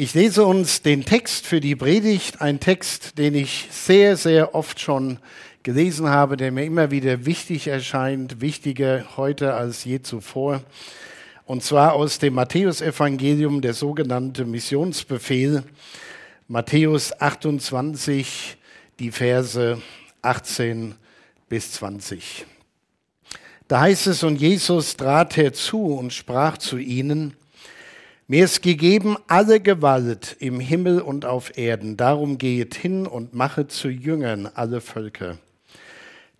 Ich lese uns den Text für die Predigt, ein Text, den ich sehr, sehr oft schon gelesen habe, der mir immer wieder wichtig erscheint, wichtiger heute als je zuvor. Und zwar aus dem Matthäusevangelium, der sogenannte Missionsbefehl, Matthäus 28, die Verse 18 bis 20. Da heißt es, und Jesus trat herzu und sprach zu ihnen, mir ist gegeben alle Gewalt im Himmel und auf Erden. Darum gehet hin und machet zu Jüngern alle Völker.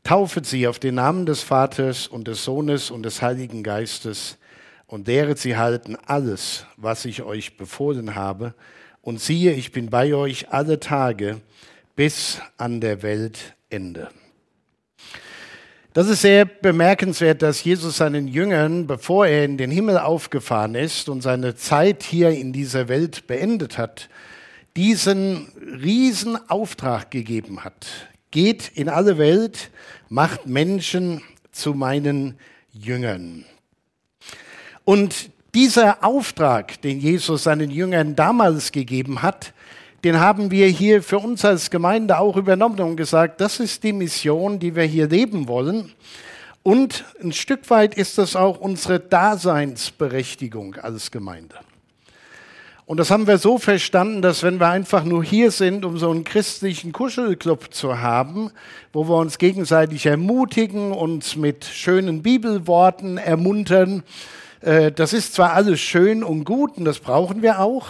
Taufet sie auf den Namen des Vaters und des Sohnes und des Heiligen Geistes und lehret sie halten alles, was ich euch befohlen habe. Und siehe, ich bin bei euch alle Tage bis an der Weltende. Das ist sehr bemerkenswert, dass Jesus seinen Jüngern, bevor er in den Himmel aufgefahren ist und seine Zeit hier in dieser Welt beendet hat, diesen riesen Auftrag gegeben hat. Geht in alle Welt, macht Menschen zu meinen Jüngern. Und dieser Auftrag, den Jesus seinen Jüngern damals gegeben hat, den haben wir hier für uns als Gemeinde auch übernommen und gesagt, das ist die Mission, die wir hier leben wollen. Und ein Stück weit ist das auch unsere Daseinsberechtigung als Gemeinde. Und das haben wir so verstanden, dass wenn wir einfach nur hier sind, um so einen christlichen Kuschelclub zu haben, wo wir uns gegenseitig ermutigen, uns mit schönen Bibelworten ermuntern, äh, das ist zwar alles schön und gut und das brauchen wir auch,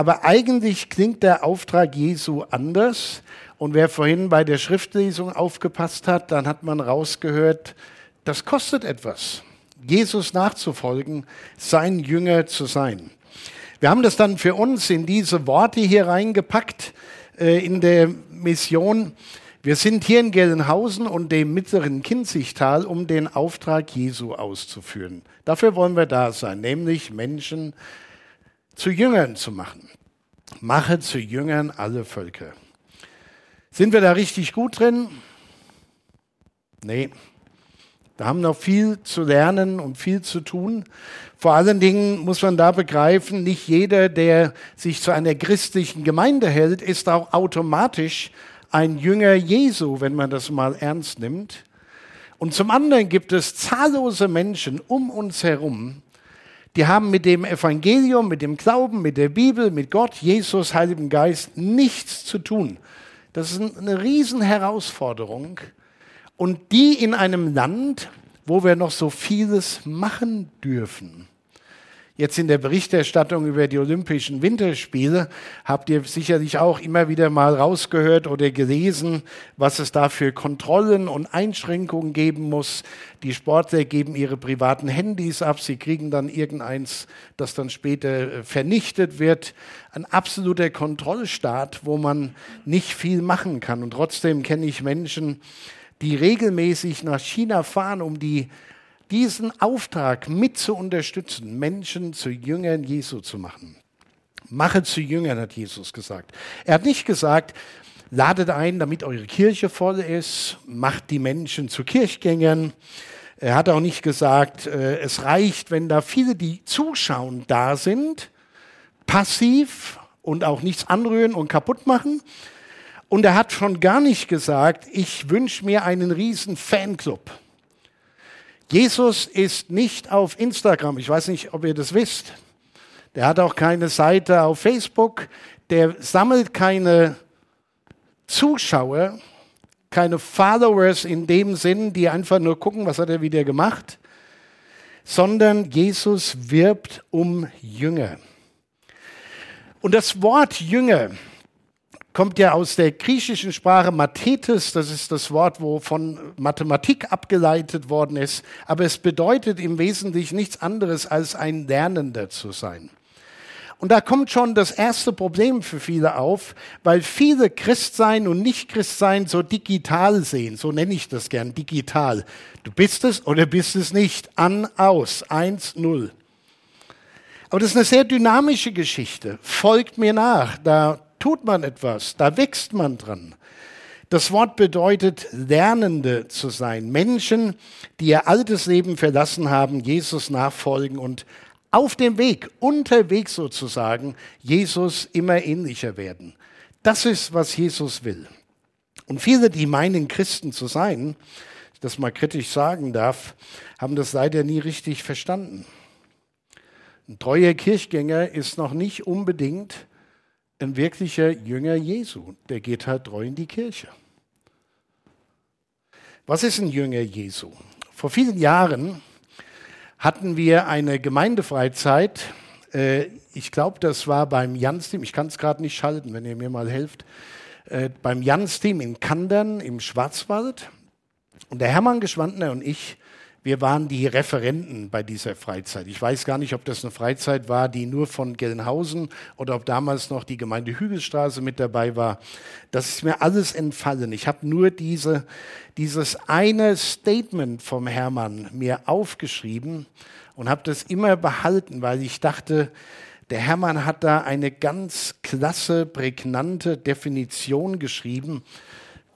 aber eigentlich klingt der Auftrag Jesu anders. Und wer vorhin bei der Schriftlesung aufgepasst hat, dann hat man rausgehört, das kostet etwas, Jesus nachzufolgen, sein Jünger zu sein. Wir haben das dann für uns in diese Worte hier reingepackt äh, in der Mission. Wir sind hier in Gelnhausen und dem mittleren Kinzigtal, um den Auftrag Jesu auszuführen. Dafür wollen wir da sein, nämlich Menschen zu Jüngern zu machen. Mache zu Jüngern alle Völker. Sind wir da richtig gut drin? Nee. Wir haben noch viel zu lernen und viel zu tun. Vor allen Dingen muss man da begreifen, nicht jeder, der sich zu einer christlichen Gemeinde hält, ist auch automatisch ein Jünger Jesu, wenn man das mal ernst nimmt. Und zum anderen gibt es zahllose Menschen um uns herum, die haben mit dem Evangelium, mit dem Glauben, mit der Bibel, mit Gott, Jesus, Heiligen Geist nichts zu tun. Das ist eine Riesenherausforderung. Und die in einem Land, wo wir noch so vieles machen dürfen. Jetzt in der Berichterstattung über die Olympischen Winterspiele habt ihr sicherlich auch immer wieder mal rausgehört oder gelesen, was es da für Kontrollen und Einschränkungen geben muss. Die Sportler geben ihre privaten Handys ab, sie kriegen dann irgendeins, das dann später äh, vernichtet wird. Ein absoluter Kontrollstaat, wo man nicht viel machen kann. Und trotzdem kenne ich Menschen, die regelmäßig nach China fahren, um die diesen Auftrag mit zu unterstützen, Menschen zu Jüngern Jesu zu machen. Mache zu Jüngern, hat Jesus gesagt. Er hat nicht gesagt, ladet ein, damit eure Kirche voll ist, macht die Menschen zu Kirchgängern. Er hat auch nicht gesagt, äh, es reicht, wenn da viele, die zuschauen, da sind, passiv und auch nichts anrühren und kaputt machen. Und er hat schon gar nicht gesagt, ich wünsche mir einen riesen Fanclub. Jesus ist nicht auf Instagram. Ich weiß nicht, ob ihr das wisst. Der hat auch keine Seite auf Facebook. Der sammelt keine Zuschauer, keine Followers in dem Sinn, die einfach nur gucken, was hat er wieder gemacht, sondern Jesus wirbt um Jünger. Und das Wort Jünger kommt ja aus der griechischen Sprache Mathetes, das ist das Wort, wo von Mathematik abgeleitet worden ist, aber es bedeutet im Wesentlichen nichts anderes als ein Lernender zu sein. Und da kommt schon das erste Problem für viele auf, weil viele Christsein und Nicht-Christsein so digital sehen. So nenne ich das gern, digital. Du bist es oder bist es nicht. An, aus. Eins, null. Aber das ist eine sehr dynamische Geschichte. Folgt mir nach. Da tut man etwas, da wächst man dran. Das Wort bedeutet, Lernende zu sein. Menschen, die ihr altes Leben verlassen haben, Jesus nachfolgen und auf dem Weg, unterwegs sozusagen, Jesus immer ähnlicher werden. Das ist, was Jesus will. Und viele, die meinen, Christen zu sein, das mal kritisch sagen darf, haben das leider nie richtig verstanden. Ein treuer Kirchgänger ist noch nicht unbedingt ein wirklicher Jünger Jesu. Der geht halt treu in die Kirche. Was ist ein Jünger Jesu? Vor vielen Jahren hatten wir eine Gemeindefreizeit. Äh, ich glaube, das war beim Jans-Team. Ich kann es gerade nicht schalten, wenn ihr mir mal helft. Äh, beim Jans-Team in Kandern im Schwarzwald. Und der Hermann Geschwandner und ich wir waren die Referenten bei dieser Freizeit. Ich weiß gar nicht, ob das eine Freizeit war, die nur von Gelnhausen oder ob damals noch die Gemeinde Hügelstraße mit dabei war. Das ist mir alles entfallen. Ich habe nur diese, dieses eine Statement vom Hermann mir aufgeschrieben und habe das immer behalten, weil ich dachte, der Hermann hat da eine ganz klasse, prägnante Definition geschrieben,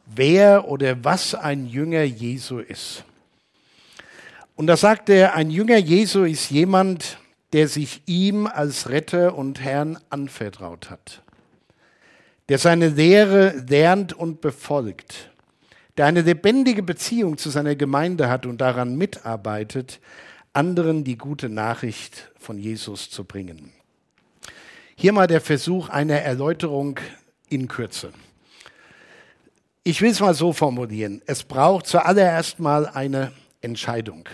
wer oder was ein Jünger Jesu ist. Und da sagt er, ein Jünger Jesu ist jemand, der sich ihm als Retter und Herrn anvertraut hat, der seine Lehre lernt und befolgt, der eine lebendige Beziehung zu seiner Gemeinde hat und daran mitarbeitet, anderen die gute Nachricht von Jesus zu bringen. Hier mal der Versuch einer Erläuterung in Kürze. Ich will es mal so formulieren. Es braucht zuallererst mal eine Entscheidung.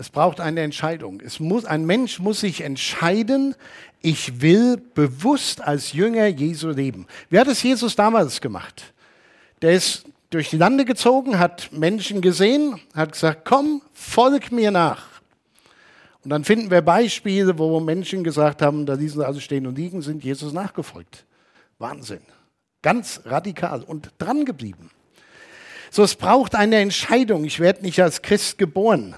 Es braucht eine Entscheidung. Es muss, ein Mensch muss sich entscheiden, ich will bewusst als Jünger Jesu leben. Wie hat es Jesus damals gemacht? Der ist durch die Lande gezogen, hat Menschen gesehen, hat gesagt, komm, folg mir nach. Und dann finden wir Beispiele, wo Menschen gesagt haben, da ließen sie also stehen und liegen, sind Jesus nachgefolgt. Wahnsinn. Ganz radikal und dran geblieben. So, es braucht eine Entscheidung. Ich werde nicht als Christ geboren.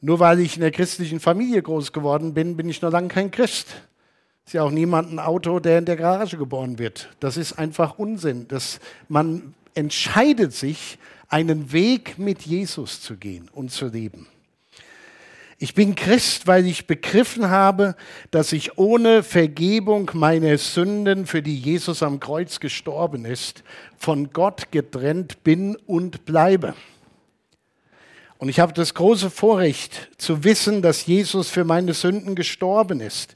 Nur weil ich in der christlichen Familie groß geworden bin, bin ich noch lange kein Christ. Ist ja auch niemand ein Auto, der in der Garage geboren wird. Das ist einfach Unsinn. Das, man entscheidet sich, einen Weg mit Jesus zu gehen und zu leben. Ich bin Christ, weil ich begriffen habe, dass ich ohne Vergebung meiner Sünden, für die Jesus am Kreuz gestorben ist, von Gott getrennt bin und bleibe. Und ich habe das große Vorrecht zu wissen, dass Jesus für meine Sünden gestorben ist.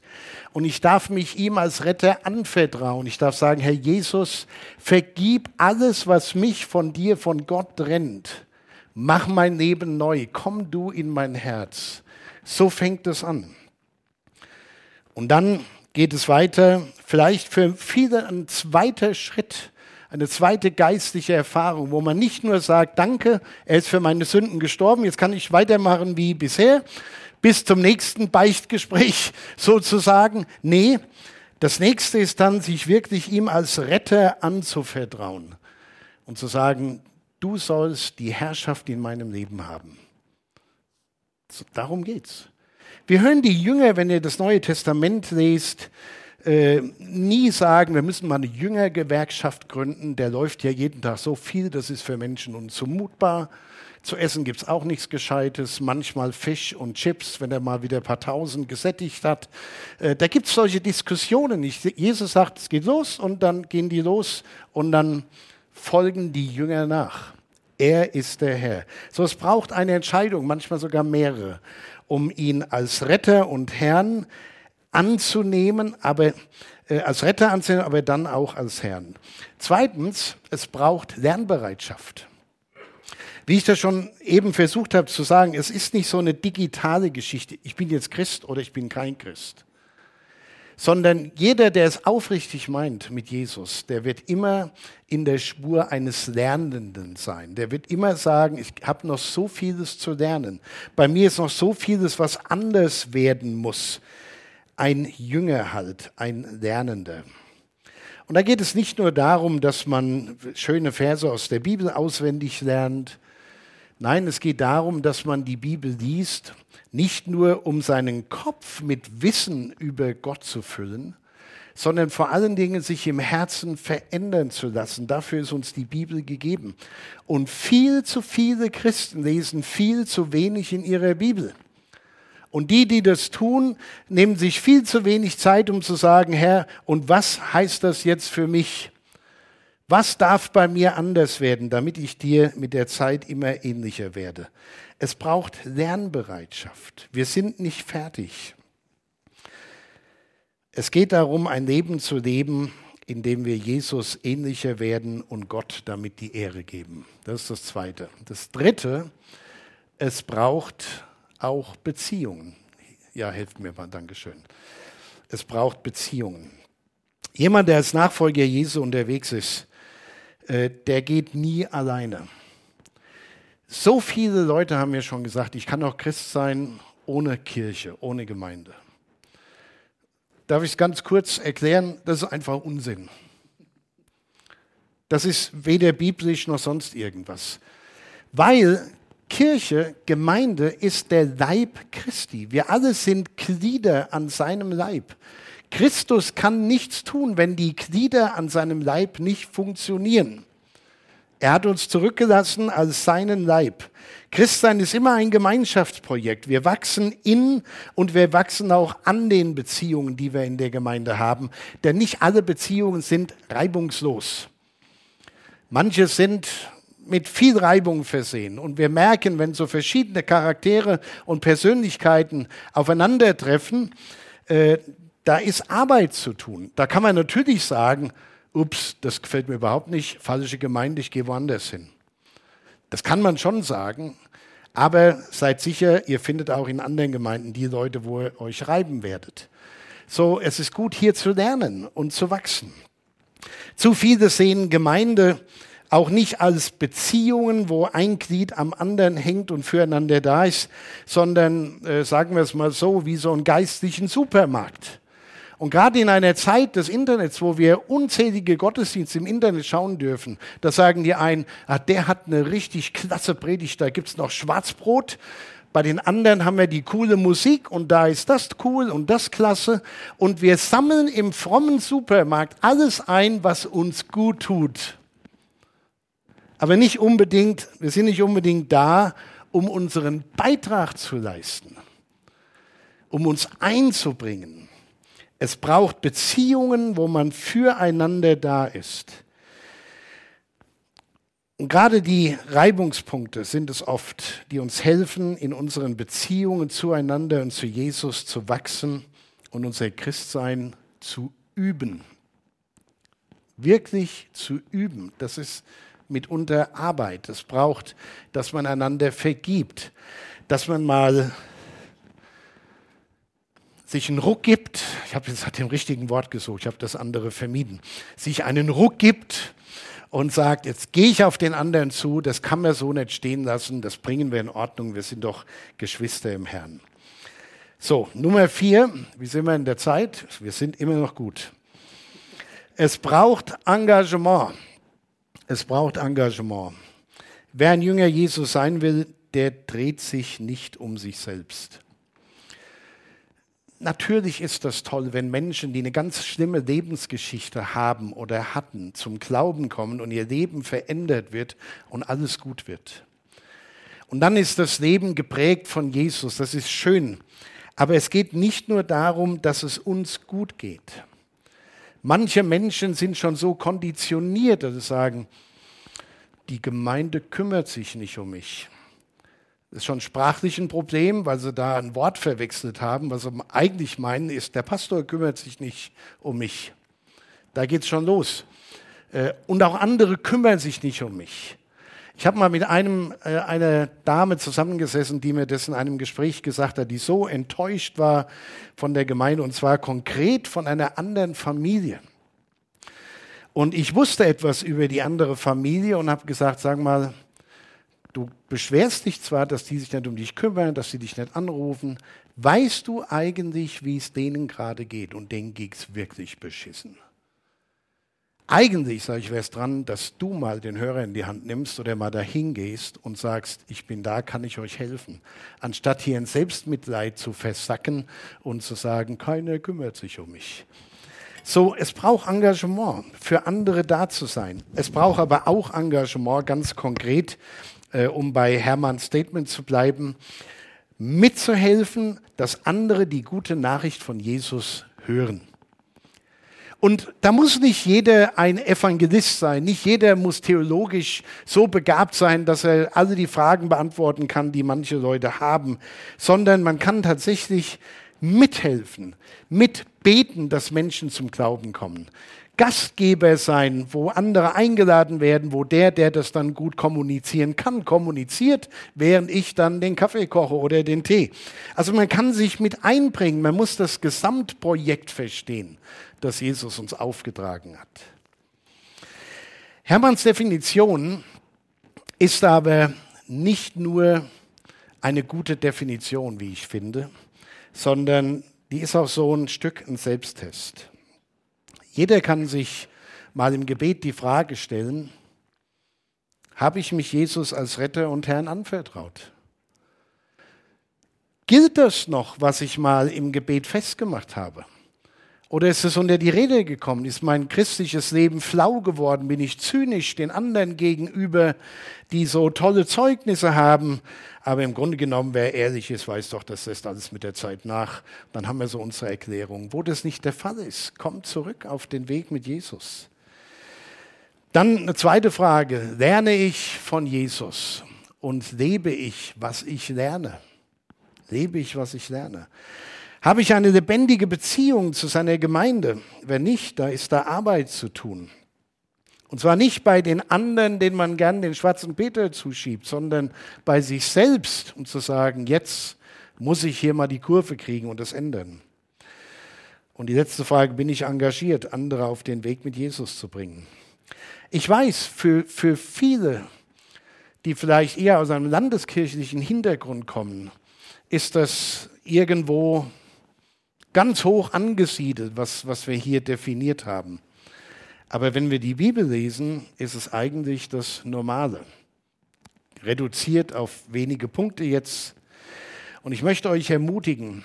Und ich darf mich ihm als Retter anvertrauen. Ich darf sagen, Herr Jesus, vergib alles, was mich von dir, von Gott trennt. Mach mein Leben neu. Komm du in mein Herz. So fängt es an. Und dann geht es weiter. Vielleicht für viele ein zweiter Schritt eine zweite geistliche Erfahrung, wo man nicht nur sagt, danke, er ist für meine Sünden gestorben, jetzt kann ich weitermachen wie bisher, bis zum nächsten Beichtgespräch sozusagen. Nee, das nächste ist dann, sich wirklich ihm als Retter anzuvertrauen und zu sagen, du sollst die Herrschaft in meinem Leben haben. So, darum geht's. Wir hören die Jünger, wenn ihr das Neue Testament lest, äh, nie sagen, wir müssen mal eine Jüngergewerkschaft gründen. Der läuft ja jeden Tag so viel, das ist für Menschen unzumutbar. Zu essen gibt es auch nichts Gescheites, manchmal Fisch und Chips, wenn er mal wieder ein paar Tausend gesättigt hat. Äh, da gibt es solche Diskussionen nicht. Jesus sagt, es geht los und dann gehen die los und dann folgen die Jünger nach. Er ist der Herr. So, es braucht eine Entscheidung, manchmal sogar mehrere, um ihn als Retter und Herrn anzunehmen, aber äh, als Retter anzunehmen, aber dann auch als Herrn. Zweitens, es braucht Lernbereitschaft. Wie ich das schon eben versucht habe zu sagen, es ist nicht so eine digitale Geschichte, ich bin jetzt Christ oder ich bin kein Christ, sondern jeder, der es aufrichtig meint mit Jesus, der wird immer in der Spur eines Lernenden sein. Der wird immer sagen, ich habe noch so vieles zu lernen. Bei mir ist noch so vieles, was anders werden muss ein Jünger halt, ein Lernender. Und da geht es nicht nur darum, dass man schöne Verse aus der Bibel auswendig lernt. Nein, es geht darum, dass man die Bibel liest, nicht nur um seinen Kopf mit Wissen über Gott zu füllen, sondern vor allen Dingen sich im Herzen verändern zu lassen. Dafür ist uns die Bibel gegeben. Und viel zu viele Christen lesen viel zu wenig in ihrer Bibel. Und die, die das tun, nehmen sich viel zu wenig Zeit, um zu sagen, Herr, und was heißt das jetzt für mich? Was darf bei mir anders werden, damit ich dir mit der Zeit immer ähnlicher werde? Es braucht Lernbereitschaft. Wir sind nicht fertig. Es geht darum, ein Leben zu leben, in dem wir Jesus ähnlicher werden und Gott damit die Ehre geben. Das ist das Zweite. Das Dritte, es braucht auch Beziehungen. Ja, helft mir mal, Dankeschön. Es braucht Beziehungen. Jemand, der als Nachfolger Jesu unterwegs ist, äh, der geht nie alleine. So viele Leute haben mir schon gesagt, ich kann auch Christ sein ohne Kirche, ohne Gemeinde. Darf ich es ganz kurz erklären? Das ist einfach Unsinn. Das ist weder biblisch noch sonst irgendwas. Weil Kirche, Gemeinde ist der Leib Christi. Wir alle sind Glieder an seinem Leib. Christus kann nichts tun, wenn die Glieder an seinem Leib nicht funktionieren. Er hat uns zurückgelassen als seinen Leib. Christsein ist immer ein Gemeinschaftsprojekt. Wir wachsen in und wir wachsen auch an den Beziehungen, die wir in der Gemeinde haben. Denn nicht alle Beziehungen sind reibungslos. Manche sind mit viel Reibung versehen. Und wir merken, wenn so verschiedene Charaktere und Persönlichkeiten aufeinandertreffen, äh, da ist Arbeit zu tun. Da kann man natürlich sagen, ups, das gefällt mir überhaupt nicht, falsche Gemeinde, ich gehe woanders hin. Das kann man schon sagen, aber seid sicher, ihr findet auch in anderen Gemeinden die Leute, wo ihr euch reiben werdet. So, es ist gut, hier zu lernen und zu wachsen. Zu viele sehen Gemeinde auch nicht als Beziehungen, wo ein Glied am anderen hängt und füreinander da ist, sondern, äh, sagen wir es mal so, wie so einen geistlichen Supermarkt. Und gerade in einer Zeit des Internets, wo wir unzählige Gottesdienste im Internet schauen dürfen, da sagen die einen, ah, der hat eine richtig klasse Predigt, da gibt es noch Schwarzbrot. Bei den anderen haben wir die coole Musik und da ist das cool und das klasse. Und wir sammeln im frommen Supermarkt alles ein, was uns gut tut. Aber nicht unbedingt, wir sind nicht unbedingt da, um unseren Beitrag zu leisten, um uns einzubringen. Es braucht Beziehungen, wo man füreinander da ist. Und gerade die Reibungspunkte sind es oft, die uns helfen, in unseren Beziehungen zueinander und zu Jesus zu wachsen und unser Christsein zu üben. Wirklich zu üben. Das ist mitunter Arbeit. Es braucht, dass man einander vergibt, dass man mal sich einen Ruck gibt, ich habe jetzt nach dem richtigen Wort gesucht, ich habe das andere vermieden, sich einen Ruck gibt und sagt, jetzt gehe ich auf den anderen zu, das kann man so nicht stehen lassen, das bringen wir in Ordnung, wir sind doch Geschwister im Herrn. So, Nummer vier, wie sind wir in der Zeit? Wir sind immer noch gut. Es braucht Engagement. Es braucht Engagement. Wer ein Jünger Jesus sein will, der dreht sich nicht um sich selbst. Natürlich ist das toll, wenn Menschen, die eine ganz schlimme Lebensgeschichte haben oder hatten, zum Glauben kommen und ihr Leben verändert wird und alles gut wird. Und dann ist das Leben geprägt von Jesus, das ist schön. Aber es geht nicht nur darum, dass es uns gut geht. Manche Menschen sind schon so konditioniert, dass sie sagen, die Gemeinde kümmert sich nicht um mich. Das ist schon sprachlich ein Problem, weil sie da ein Wort verwechselt haben. Was sie eigentlich meinen ist, der Pastor kümmert sich nicht um mich. Da geht es schon los. Äh, und auch andere kümmern sich nicht um mich. Ich habe mal mit einem, äh, einer Dame zusammengesessen, die mir das in einem Gespräch gesagt hat, die so enttäuscht war von der Gemeinde und zwar konkret von einer anderen Familie. Und ich wusste etwas über die andere Familie und habe gesagt, sag mal, Du beschwerst dich zwar, dass die sich nicht um dich kümmern, dass sie dich nicht anrufen. Weißt du eigentlich, wie es denen gerade geht? Und denen geht es wirklich beschissen. Eigentlich, sage ich, wäre es dran, dass du mal den Hörer in die Hand nimmst oder mal dahin gehst und sagst, ich bin da, kann ich euch helfen. Anstatt hier in Selbstmitleid zu versacken und zu sagen, keiner kümmert sich um mich. So, es braucht Engagement, für andere da zu sein. Es braucht aber auch Engagement, ganz konkret, äh, um bei Hermanns Statement zu bleiben, mitzuhelfen, dass andere die gute Nachricht von Jesus hören. Und da muss nicht jeder ein Evangelist sein, nicht jeder muss theologisch so begabt sein, dass er alle die Fragen beantworten kann, die manche Leute haben, sondern man kann tatsächlich mithelfen, mitbeten, dass Menschen zum Glauben kommen. Gastgeber sein, wo andere eingeladen werden, wo der, der das dann gut kommunizieren kann, kommuniziert, während ich dann den Kaffee koche oder den Tee. Also man kann sich mit einbringen, man muss das Gesamtprojekt verstehen das Jesus uns aufgetragen hat. Hermanns Definition ist aber nicht nur eine gute Definition, wie ich finde, sondern die ist auch so ein Stück ein Selbsttest. Jeder kann sich mal im Gebet die Frage stellen, habe ich mich Jesus als Retter und Herrn anvertraut? Gilt das noch, was ich mal im Gebet festgemacht habe? Oder ist es unter die Rede gekommen? Ist mein christliches Leben flau geworden? Bin ich zynisch den anderen gegenüber, die so tolle Zeugnisse haben? Aber im Grunde genommen, wer ehrlich ist, weiß doch, das lässt alles mit der Zeit nach. Dann haben wir so unsere Erklärung. Wo das nicht der Fall ist, kommt zurück auf den Weg mit Jesus. Dann eine zweite Frage. Lerne ich von Jesus und lebe ich, was ich lerne? Lebe ich, was ich lerne? Habe ich eine lebendige Beziehung zu seiner Gemeinde? Wenn nicht, da ist da Arbeit zu tun. Und zwar nicht bei den anderen, denen man gern den schwarzen Peter zuschiebt, sondern bei sich selbst, um zu sagen, jetzt muss ich hier mal die Kurve kriegen und das ändern. Und die letzte Frage, bin ich engagiert, andere auf den Weg mit Jesus zu bringen? Ich weiß, für, für viele, die vielleicht eher aus einem landeskirchlichen Hintergrund kommen, ist das irgendwo ganz hoch angesiedelt, was, was wir hier definiert haben. Aber wenn wir die Bibel lesen, ist es eigentlich das Normale. Reduziert auf wenige Punkte jetzt. Und ich möchte euch ermutigen,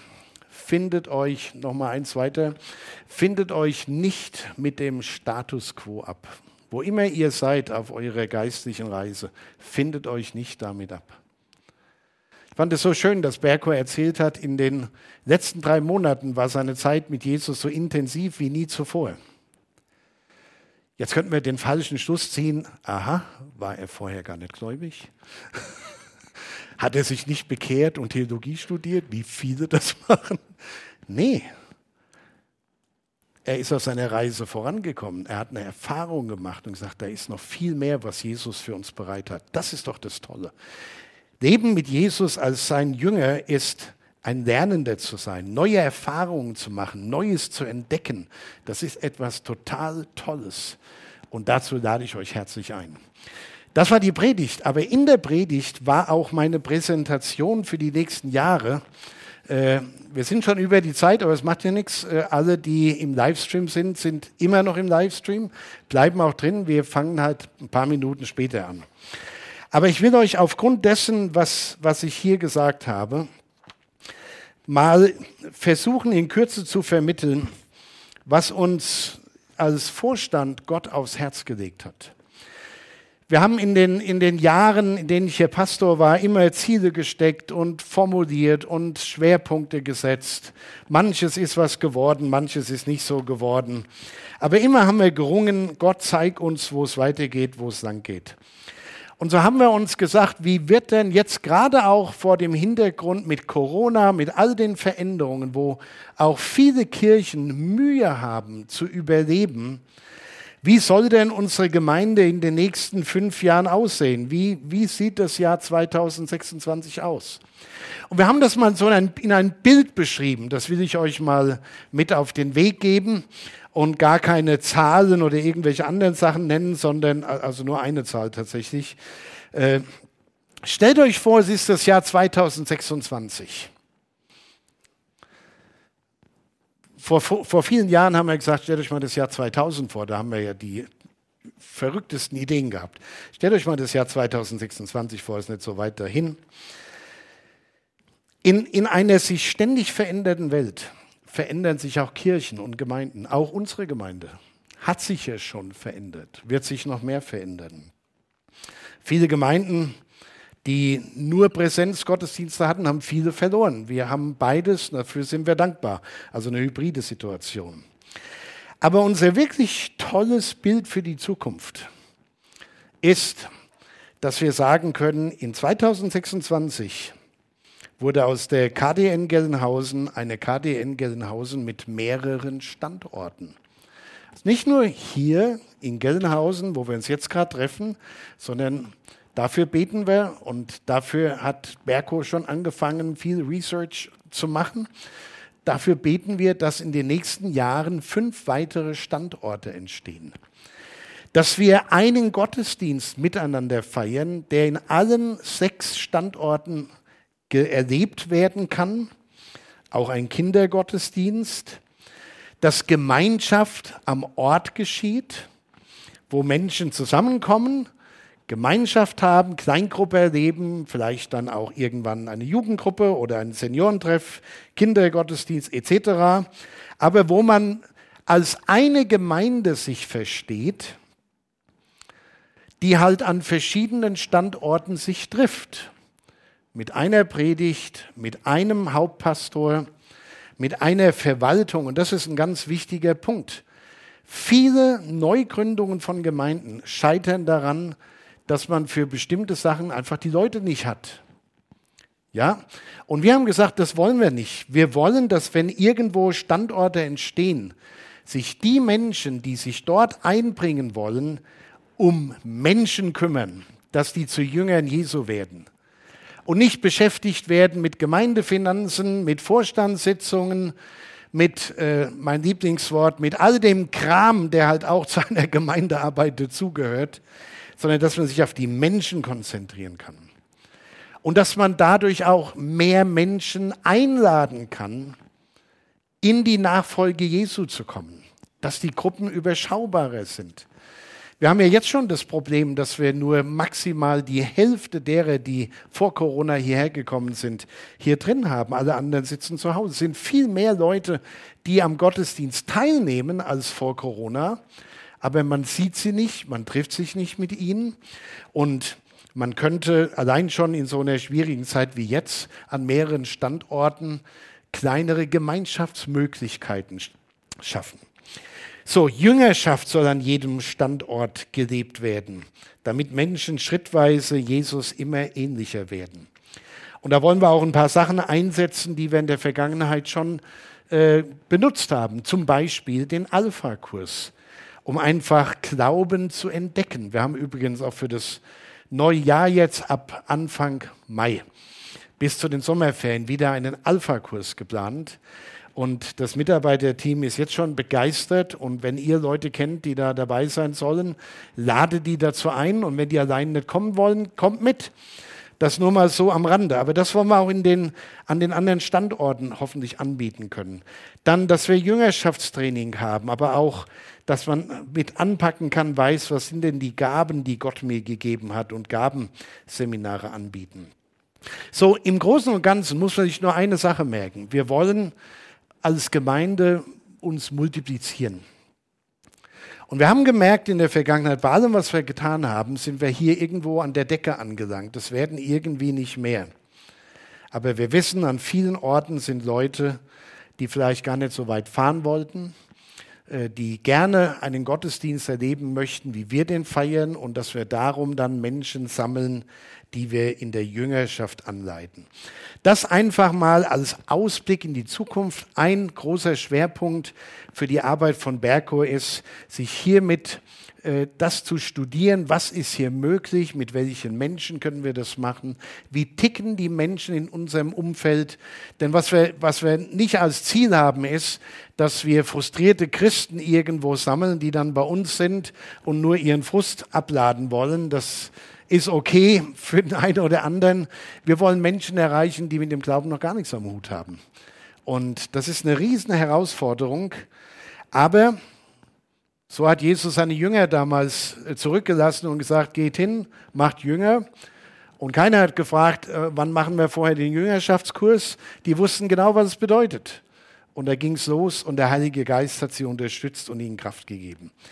findet euch, nochmal eins weiter, findet euch nicht mit dem Status quo ab. Wo immer ihr seid auf eurer geistlichen Reise, findet euch nicht damit ab fand es so schön, dass Berko erzählt hat, in den letzten drei Monaten war seine Zeit mit Jesus so intensiv wie nie zuvor. Jetzt könnten wir den falschen Schluss ziehen, aha, war er vorher gar nicht gläubig? Hat er sich nicht bekehrt und Theologie studiert, wie viele das machen? Nee. Er ist auf seiner Reise vorangekommen. Er hat eine Erfahrung gemacht und gesagt, da ist noch viel mehr, was Jesus für uns bereit hat. Das ist doch das Tolle. Leben mit Jesus als sein Jünger ist ein Lernender zu sein, neue Erfahrungen zu machen, Neues zu entdecken. Das ist etwas total Tolles. Und dazu lade ich euch herzlich ein. Das war die Predigt, aber in der Predigt war auch meine Präsentation für die nächsten Jahre. Äh, wir sind schon über die Zeit, aber es macht ja nichts. Äh, alle, die im Livestream sind, sind immer noch im Livestream, bleiben auch drin. Wir fangen halt ein paar Minuten später an. Aber ich will euch aufgrund dessen, was, was ich hier gesagt habe, mal versuchen, in Kürze zu vermitteln, was uns als Vorstand Gott aufs Herz gelegt hat. Wir haben in den, in den Jahren, in denen ich hier Pastor war, immer Ziele gesteckt und formuliert und Schwerpunkte gesetzt. Manches ist was geworden, manches ist nicht so geworden. Aber immer haben wir gerungen, Gott zeig uns, wo es weitergeht, wo es lang geht. Und so haben wir uns gesagt, wie wird denn jetzt gerade auch vor dem Hintergrund mit Corona, mit all den Veränderungen, wo auch viele Kirchen Mühe haben zu überleben, wie soll denn unsere Gemeinde in den nächsten fünf Jahren aussehen? Wie, wie sieht das Jahr 2026 aus? Und wir haben das mal so in ein, in ein Bild beschrieben, das will ich euch mal mit auf den Weg geben und gar keine Zahlen oder irgendwelche anderen Sachen nennen, sondern also nur eine Zahl tatsächlich. Äh, stellt euch vor, es ist das Jahr 2026. Vor, vor, vor vielen Jahren haben wir gesagt, stellt euch mal das Jahr 2000 vor, da haben wir ja die verrücktesten Ideen gehabt. Stellt euch mal das Jahr 2026 vor, ist nicht so weit dahin. In, in einer sich ständig verändernden Welt verändern sich auch Kirchen und Gemeinden. Auch unsere Gemeinde hat sich ja schon verändert, wird sich noch mehr verändern. Viele Gemeinden, die nur Präsenzgottesdienste hatten, haben viele verloren. Wir haben beides, dafür sind wir dankbar. Also eine hybride Situation. Aber unser wirklich tolles Bild für die Zukunft ist, dass wir sagen können, in 2026 wurde aus der KDN Gelnhausen eine KDN Gelnhausen mit mehreren Standorten. Nicht nur hier in Gelnhausen, wo wir uns jetzt gerade treffen, sondern Dafür beten wir und dafür hat Berko schon angefangen, viel Research zu machen. Dafür beten wir, dass in den nächsten Jahren fünf weitere Standorte entstehen. Dass wir einen Gottesdienst miteinander feiern, der in allen sechs Standorten erlebt werden kann, auch ein Kindergottesdienst, dass Gemeinschaft am Ort geschieht, wo Menschen zusammenkommen Gemeinschaft haben, Kleingruppe erleben, vielleicht dann auch irgendwann eine Jugendgruppe oder ein Seniorentreff, Kindergottesdienst etc. Aber wo man als eine Gemeinde sich versteht, die halt an verschiedenen Standorten sich trifft. Mit einer Predigt, mit einem Hauptpastor, mit einer Verwaltung. Und das ist ein ganz wichtiger Punkt. Viele Neugründungen von Gemeinden scheitern daran, dass man für bestimmte Sachen einfach die Leute nicht hat. Ja? Und wir haben gesagt, das wollen wir nicht. Wir wollen, dass wenn irgendwo Standorte entstehen, sich die Menschen, die sich dort einbringen wollen, um Menschen kümmern, dass die zu Jüngern Jesu werden. Und nicht beschäftigt werden mit Gemeindefinanzen, mit Vorstandssitzungen, mit, äh, mein Lieblingswort, mit all dem Kram, der halt auch zu einer Gemeindearbeit dazugehört, sondern dass man sich auf die Menschen konzentrieren kann. Und dass man dadurch auch mehr Menschen einladen kann, in die Nachfolge Jesu zu kommen, dass die Gruppen überschaubarer sind. Wir haben ja jetzt schon das Problem, dass wir nur maximal die Hälfte derer, die vor Corona hierher gekommen sind, hier drin haben. Alle anderen sitzen zu Hause. Es sind viel mehr Leute, die am Gottesdienst teilnehmen als vor Corona aber man sieht sie nicht, man trifft sich nicht mit ihnen und man könnte allein schon in so einer schwierigen Zeit wie jetzt an mehreren Standorten kleinere Gemeinschaftsmöglichkeiten schaffen. So, Jüngerschaft soll an jedem Standort gelebt werden, damit Menschen schrittweise Jesus immer ähnlicher werden. Und da wollen wir auch ein paar Sachen einsetzen, die wir in der Vergangenheit schon äh, benutzt haben. Zum Beispiel den Alpha-Kurs um einfach Glauben zu entdecken. Wir haben übrigens auch für das neue Jahr jetzt ab Anfang Mai bis zu den Sommerferien wieder einen Alpha-Kurs geplant. Und das Mitarbeiterteam ist jetzt schon begeistert. Und wenn ihr Leute kennt, die da dabei sein sollen, lade die dazu ein. Und wenn die allein nicht kommen wollen, kommt mit. Das nur mal so am Rande. Aber das wollen wir auch in den, an den anderen Standorten hoffentlich anbieten können. Dann, dass wir Jüngerschaftstraining haben, aber auch dass man mit anpacken kann, weiß, was sind denn die Gaben, die Gott mir gegeben hat und Gabenseminare anbieten. So, im Großen und Ganzen muss man sich nur eine Sache merken. Wir wollen als Gemeinde uns multiplizieren. Und wir haben gemerkt in der Vergangenheit, bei allem, was wir getan haben, sind wir hier irgendwo an der Decke angelangt. Das werden irgendwie nicht mehr. Aber wir wissen, an vielen Orten sind Leute, die vielleicht gar nicht so weit fahren wollten, die gerne einen Gottesdienst erleben möchten, wie wir den feiern und dass wir darum dann Menschen sammeln, die wir in der Jüngerschaft anleiten. Das einfach mal als Ausblick in die Zukunft. Ein großer Schwerpunkt für die Arbeit von Berko ist, sich hiermit äh, das zu studieren, was ist hier möglich, mit welchen Menschen können wir das machen, wie ticken die Menschen in unserem Umfeld. Denn was wir, was wir nicht als Ziel haben, ist, dass wir frustrierte Christen irgendwo sammeln, die dann bei uns sind und nur ihren Frust abladen wollen. Das ist okay für den einen oder anderen. Wir wollen Menschen erreichen, die mit dem Glauben noch gar nichts am Hut haben. Und das ist eine riesen Herausforderung. Aber so hat Jesus seine Jünger damals äh, zurückgelassen und gesagt, geht hin, macht Jünger. Und keiner hat gefragt, äh, wann machen wir vorher den Jüngerschaftskurs. Die wussten genau, was es bedeutet. Und da ging es los und der Heilige Geist hat sie unterstützt und ihnen Kraft gegeben.